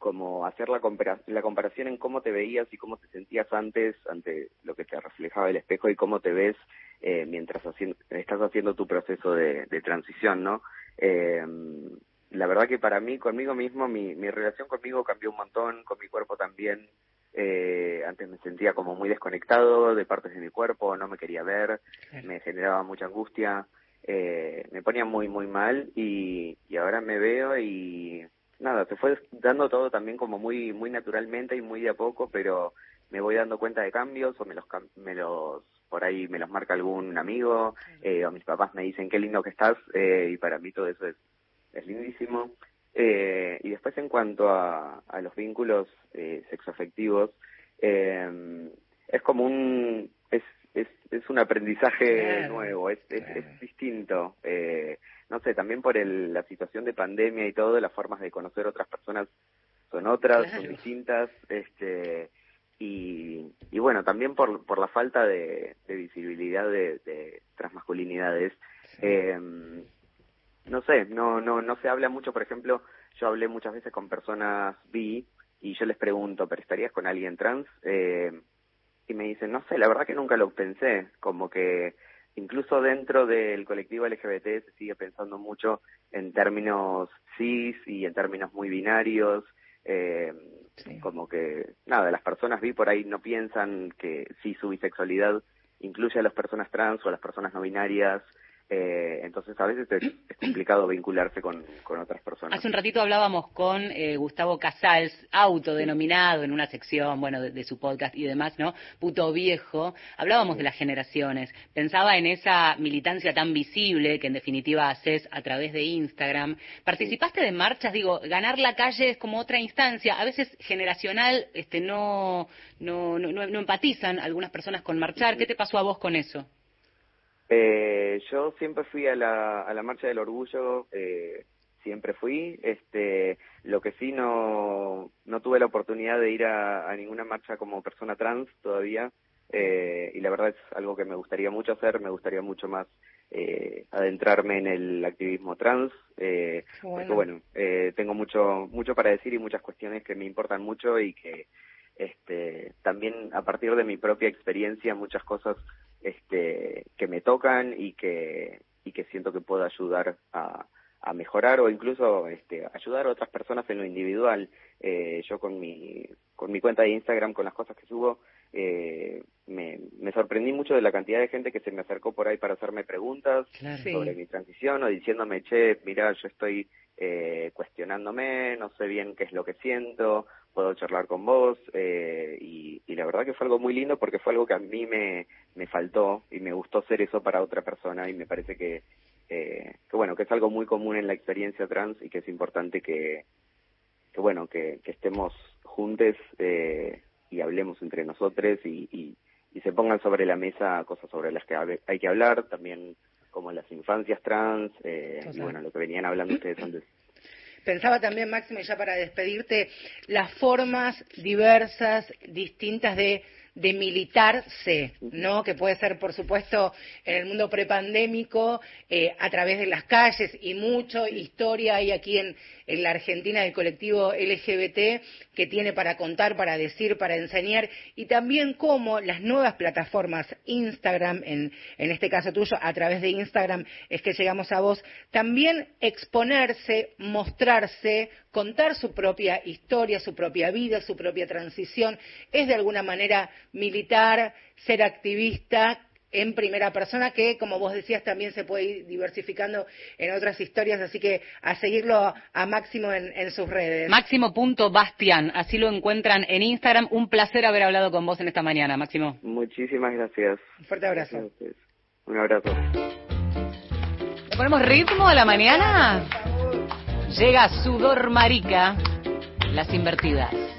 como hacer la, compara la comparación en cómo te veías y cómo te sentías antes ante lo que te reflejaba el espejo y cómo te ves eh, mientras haciendo, estás haciendo tu proceso de, de transición, ¿no? Eh, la verdad que para mí, conmigo mismo, mi, mi relación conmigo cambió un montón, con mi cuerpo también. Eh, antes me sentía como muy desconectado de partes de mi cuerpo, no me quería ver, me generaba mucha angustia, eh, me ponía muy, muy mal y, y ahora me veo y nada, se fue dando todo también como muy muy naturalmente y muy de a poco, pero me voy dando cuenta de cambios o me los me los por ahí me los marca algún amigo eh, o mis papás me dicen qué lindo que estás eh, y para mí todo eso es es lindísimo. Eh, y después en cuanto a, a los vínculos eh, sexoafectivos eh, es como un es es, es un aprendizaje claro, nuevo es, claro. es, es distinto eh, no sé, también por el, la situación de pandemia y todo, las formas de conocer otras personas son otras, claro. son distintas, este, y, y bueno, también por, por la falta de, de visibilidad de, de transmasculinidades. Sí. Eh, no sé, no, no, no se habla mucho, por ejemplo, yo hablé muchas veces con personas bi y yo les pregunto, ¿pero estarías con alguien trans? Eh, y me dicen, no sé, la verdad que nunca lo pensé, como que incluso dentro del colectivo LGBT se sigue pensando mucho en términos cis y en términos muy binarios, eh, sí. como que, nada, las personas bi por ahí no piensan que sí su bisexualidad incluye a las personas trans o a las personas no binarias, eh, entonces a veces es, complicado vincularse con, con, otras personas. Hace un ratito hablábamos con eh, Gustavo Casals, autodenominado en una sección, bueno, de, de, su podcast y demás, ¿no? Puto viejo. Hablábamos de las generaciones. Pensaba en esa militancia tan visible que en definitiva haces a través de Instagram. ¿Participaste de marchas? Digo, ganar la calle es como otra instancia. A veces generacional, este, no, no, no, no empatizan algunas personas con marchar. ¿Qué te pasó a vos con eso? Eh, yo siempre fui a la, a la marcha del orgullo, eh, siempre fui. Este, lo que sí no, no tuve la oportunidad de ir a, a ninguna marcha como persona trans todavía. Eh, y la verdad es algo que me gustaría mucho hacer, me gustaría mucho más eh, adentrarme en el activismo trans, eh, bueno. porque bueno, eh, tengo mucho, mucho para decir y muchas cuestiones que me importan mucho y que este, también a partir de mi propia experiencia muchas cosas este, que me tocan y que, y que siento que puedo ayudar a, a mejorar o incluso este, ayudar a otras personas en lo individual. Eh, yo con mi, con mi cuenta de Instagram, con las cosas que subo, eh, me, me sorprendí mucho de la cantidad de gente que se me acercó por ahí para hacerme preguntas claro. sobre mi transición o diciéndome, che, mira, yo estoy eh, cuestionándome, no sé bien qué es lo que siento, puedo charlar con vos eh, y, y, la verdad que fue algo muy lindo porque fue algo que a mí me, me faltó y me gustó ser eso para otra persona y me parece que, eh, que bueno, que es algo muy común en la experiencia trans y que es importante que, que bueno, que, que estemos juntos eh, y hablemos entre nosotros y, y, y se pongan sobre la mesa cosas sobre las que hay que hablar, también como las infancias trans, eh, y bueno, lo que venían hablando ustedes antes. Pensaba también, Máximo, y ya para despedirte, las formas diversas, distintas de, de militarse, ¿no? Que puede ser, por supuesto, en el mundo prepandémico, eh, a través de las calles y mucho historia hay aquí en, en la Argentina del colectivo LGBT que tiene para contar, para decir, para enseñar y también cómo las nuevas plataformas Instagram, en, en este caso tuyo, a través de Instagram es que llegamos a vos, también exponerse, mostrarse, contar su propia historia, su propia vida, su propia transición, es de alguna manera militar, ser activista en primera persona, que como vos decías también se puede ir diversificando en otras historias, así que a seguirlo a Máximo en, en sus redes. Máximo.bastian, así lo encuentran en Instagram. Un placer haber hablado con vos en esta mañana, Máximo. Muchísimas gracias. Un fuerte abrazo. Un abrazo. ¿Le ponemos ritmo a la mañana? Llega Sudor Marica, las invertidas.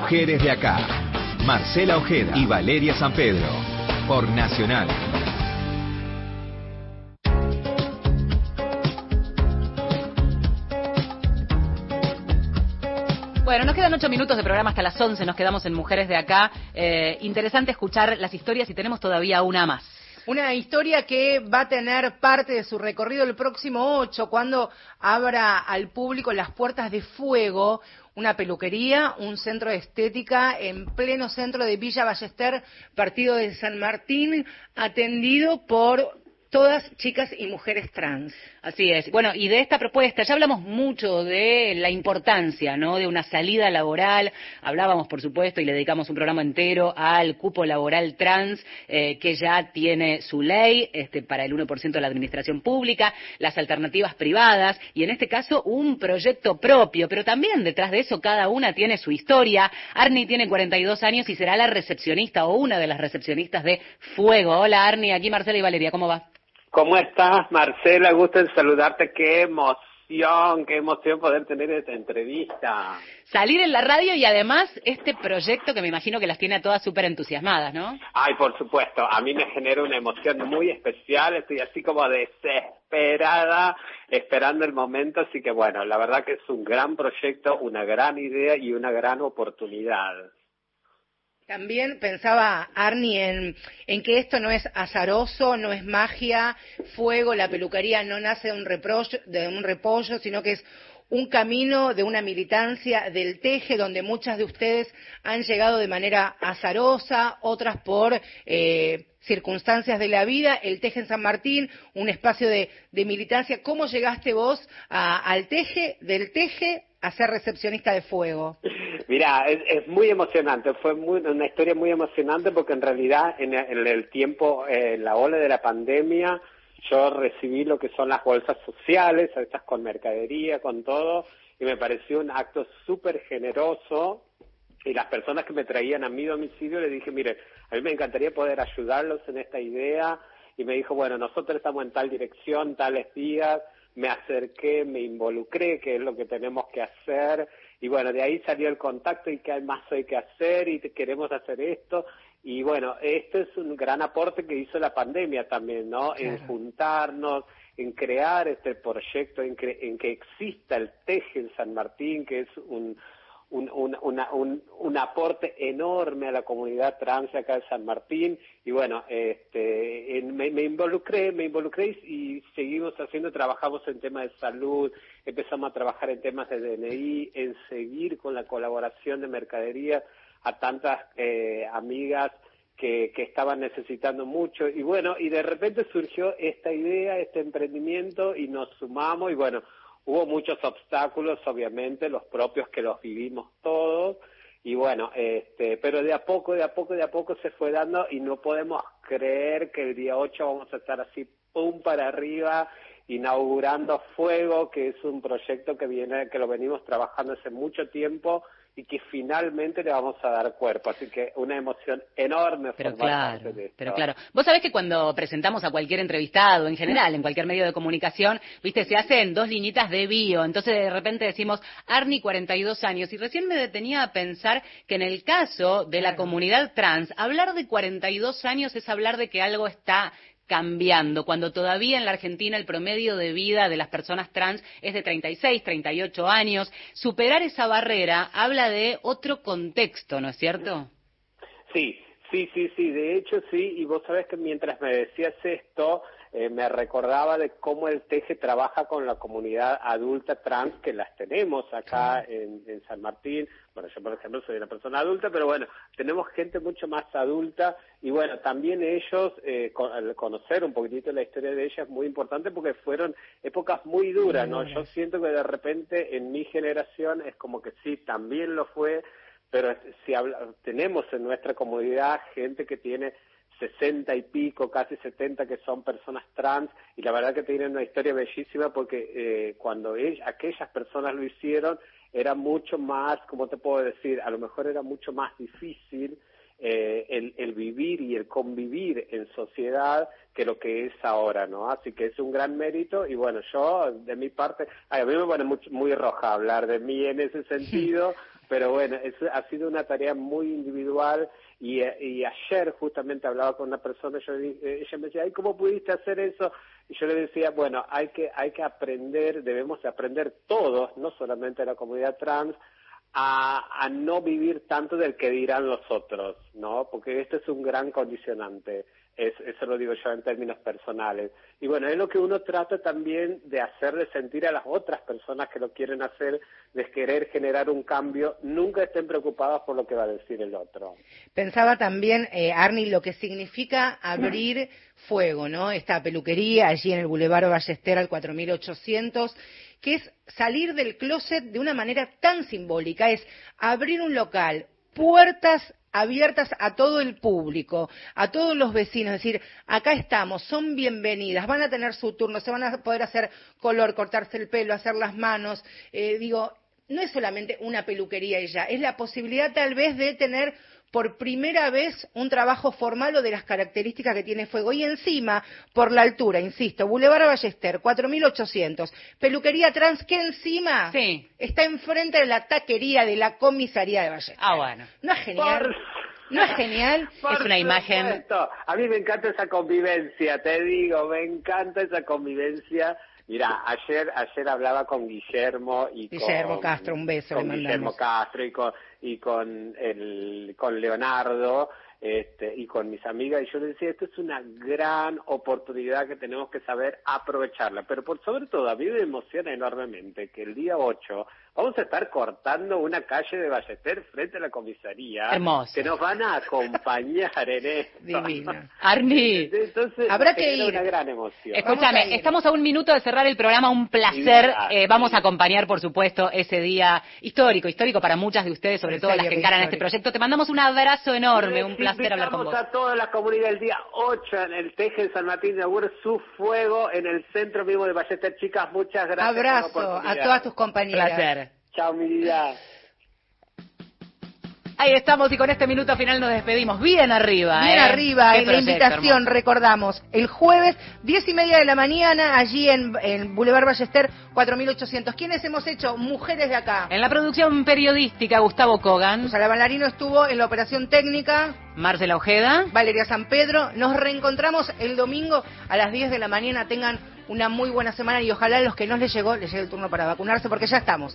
Mujeres de acá. Marcela Ojeda y Valeria San Pedro. Por Nacional. Bueno, nos quedan ocho minutos de programa hasta las once. Nos quedamos en Mujeres de Acá. Eh, interesante escuchar las historias y tenemos todavía una más. Una historia que va a tener parte de su recorrido el próximo 8, cuando abra al público las puertas de fuego, una peluquería, un centro de estética en pleno centro de Villa Ballester, partido de San Martín, atendido por todas chicas y mujeres trans. Así es. Bueno, y de esta propuesta, ya hablamos mucho de la importancia, ¿no? De una salida laboral. Hablábamos, por supuesto, y le dedicamos un programa entero al cupo laboral trans, eh, que ya tiene su ley este, para el 1% de la administración pública, las alternativas privadas, y en este caso un proyecto propio. Pero también detrás de eso cada una tiene su historia. Arni tiene 42 años y será la recepcionista o una de las recepcionistas de Fuego. Hola, Arni. Aquí Marcela y Valeria. ¿Cómo va? ¿Cómo estás, Marcela? Gusto en saludarte. Qué emoción, qué emoción poder tener esta entrevista. Salir en la radio y además este proyecto que me imagino que las tiene a todas súper entusiasmadas, ¿no? Ay, por supuesto, a mí me genera una emoción muy especial, estoy así como desesperada, esperando el momento, así que bueno, la verdad que es un gran proyecto, una gran idea y una gran oportunidad. También pensaba Arnie en, en que esto no es azaroso, no es magia, fuego, la peluquería no nace de un, reprocho, de un repollo, sino que es un camino de una militancia del teje donde muchas de ustedes han llegado de manera azarosa, otras por eh, circunstancias de la vida, el teje en San Martín, un espacio de, de militancia. ¿Cómo llegaste vos a- al teje, del teje a ser recepcionista de fuego? Mira, es, muy emocionante, fue muy- una historia muy emocionante porque en realidad en en el tiempo, eh, en la ola de la pandemia, yo recibí lo que son las bolsas sociales, estas con mercadería, con todo, y me pareció un acto súper generoso. Y las personas que me traían a mi domicilio le dije, mire, a mí me encantaría poder ayudarlos en esta idea. Y me dijo, bueno, nosotros estamos en tal dirección, tales días. Me acerqué, me involucré, que es lo que tenemos que hacer. Y bueno, de ahí salió el contacto y qué más hay que hacer y queremos hacer esto. Y bueno, este es un gran aporte que hizo la pandemia también, ¿no? En juntarnos, en crear este proyecto, en, cre- en que exista el Teje en San Martín, que es un, un, un, una- un, un aporte enorme a la comunidad trans acá de San Martín. Y bueno, este, me, me involucré, me involucré y, y seguimos haciendo, trabajamos en temas de salud, empezamos a trabajar en temas de DNI, en seguir con la colaboración de mercadería a tantas eh, amigas que, que estaban necesitando mucho y bueno, y de repente surgió esta idea, este emprendimiento y nos sumamos y bueno, hubo muchos obstáculos, obviamente, los propios que los vivimos todos y bueno, este, pero de a poco, de a poco, de a poco se fue dando y no podemos creer que el día 8 vamos a estar así, pum, para arriba, inaugurando Fuego, que es un proyecto que viene, que lo venimos trabajando hace mucho tiempo y que finalmente le vamos a dar cuerpo. Así que una emoción enorme Pero claro, de esto. pero claro. Vos sabés que cuando presentamos a cualquier entrevistado, en general, en cualquier medio de comunicación, viste, se hacen dos liñitas de bio. Entonces de repente decimos, Arni, 42 años. Y recién me detenía a pensar que en el caso de la comunidad trans, hablar de 42 años es hablar de que algo está cambiando, cuando todavía en la Argentina el promedio de vida de las personas trans es de 36, 38 años. Superar esa barrera habla de otro contexto, ¿no es cierto? Sí, sí, sí, sí, de hecho sí, y vos sabés que mientras me decías esto, eh, me recordaba de cómo el TEJE trabaja con la comunidad adulta trans que las tenemos acá en, en San Martín. Bueno, yo por ejemplo soy una persona adulta, pero bueno, tenemos gente mucho más adulta y bueno, también ellos, eh, con- al conocer un poquitito la historia de ellas es muy importante porque fueron épocas muy duras, ¿no? Yo siento que de repente en mi generación es como que sí, también lo fue, pero si habla- tenemos en nuestra comunidad gente que tiene 60 y pico, casi 70 que son personas trans y la verdad que tienen una historia bellísima porque eh, cuando ell- aquellas personas lo hicieron era mucho más, ¿cómo te puedo decir? A lo mejor era mucho más difícil eh, el, el vivir y el convivir en sociedad que lo que es ahora, ¿no? Así que es un gran mérito y bueno, yo de mi parte, ay, a mí me pone mucho- muy roja hablar de mí en ese sentido, pero bueno, es, ha sido una tarea muy individual y, eh, y ayer justamente hablaba con una persona, yo, ella me decía, ay, ¿cómo pudiste hacer eso? Y yo le decía, bueno, hay que, hay que aprender, debemos de aprender todos, no solamente la comunidad trans, a, a no vivir tanto del que dirán los otros, ¿no? Porque este es un gran condicionante. Es, eso lo digo yo en términos personales. Y bueno, es lo que uno trata también de hacerle sentir a las otras personas que lo quieren hacer, de querer generar un cambio. Nunca estén preocupados por lo que va a decir el otro. Pensaba también, eh, Arni, lo que significa abrir fuego, ¿no? Esta peluquería allí en el Boulevard Ballester al 4800, que es salir del closet de una manera tan simbólica, es abrir un local, puertas abiertas a todo el público, a todos los vecinos, es decir, acá estamos, son bienvenidas, van a tener su turno, se van a poder hacer color, cortarse el pelo, hacer las manos, eh, digo, no es solamente una peluquería ya, es la posibilidad tal vez de tener por primera vez un trabajo formal o de las características que tiene Fuego. Y encima, por la altura, insisto, Boulevard Ballester, 4800, peluquería trans, que encima está enfrente de la taquería de la comisaría de Ballester. Ah, bueno. ¿No es genial? ¿No es genial? Por Es una imagen- supuesto. A mí me encanta esa convivencia, te digo, me encanta esa convivencia. Mira, ayer ayer hablaba con Guillermo y Guillermo con, Castro, un beso le con Guillermo mandamos. Castro y con y con el con Leonardo este, y con mis amigas y yo le decía esto es una gran oportunidad que tenemos que saber aprovecharla pero por sobre todo a mí me emociona enormemente que el día 8 vamos a estar cortando una calle de Ballester frente a la comisaría Hermoso. que nos van a acompañar en esto Divino. Arni, entonces Habrá que ir. una gran emoción Escúchame, estamos a un minuto de cerrar el programa, un placer. Divina, Eh, vamos a acompañar, por supuesto, ese día histórico, histórico para muchas de ustedes, sobre En todo las que encaran este proyecto. Te mandamos un abrazo enorme, un placer hablar con vos. a toda la comunidad el día 8 en el Teje de San Martín de Agur, su fuego en el centro vivo de Ballester. Chicas, muchas gracias. por la Abrazo a oportunidad. todas tus compañeras. Placer. Chao, mi vida. Ahí estamos y con este minuto final nos despedimos. Bien arriba, Bien ¿eh? arriba, en la invitación, hermoso. recordamos, el jueves, diez y media de la mañana, allí en, en Boulevard Ballester, 4800. ¿Quiénes hemos hecho? Mujeres de acá. En la producción periodística, Gustavo Kogan, Sara Bailarino estuvo en la operación técnica, Marcela Ojeda. Valeria San Pedro. Nos reencontramos el domingo a las 10 de la mañana. Tengan una muy buena semana y ojalá a los que no les llegó les llegue el turno para vacunarse porque ya estamos.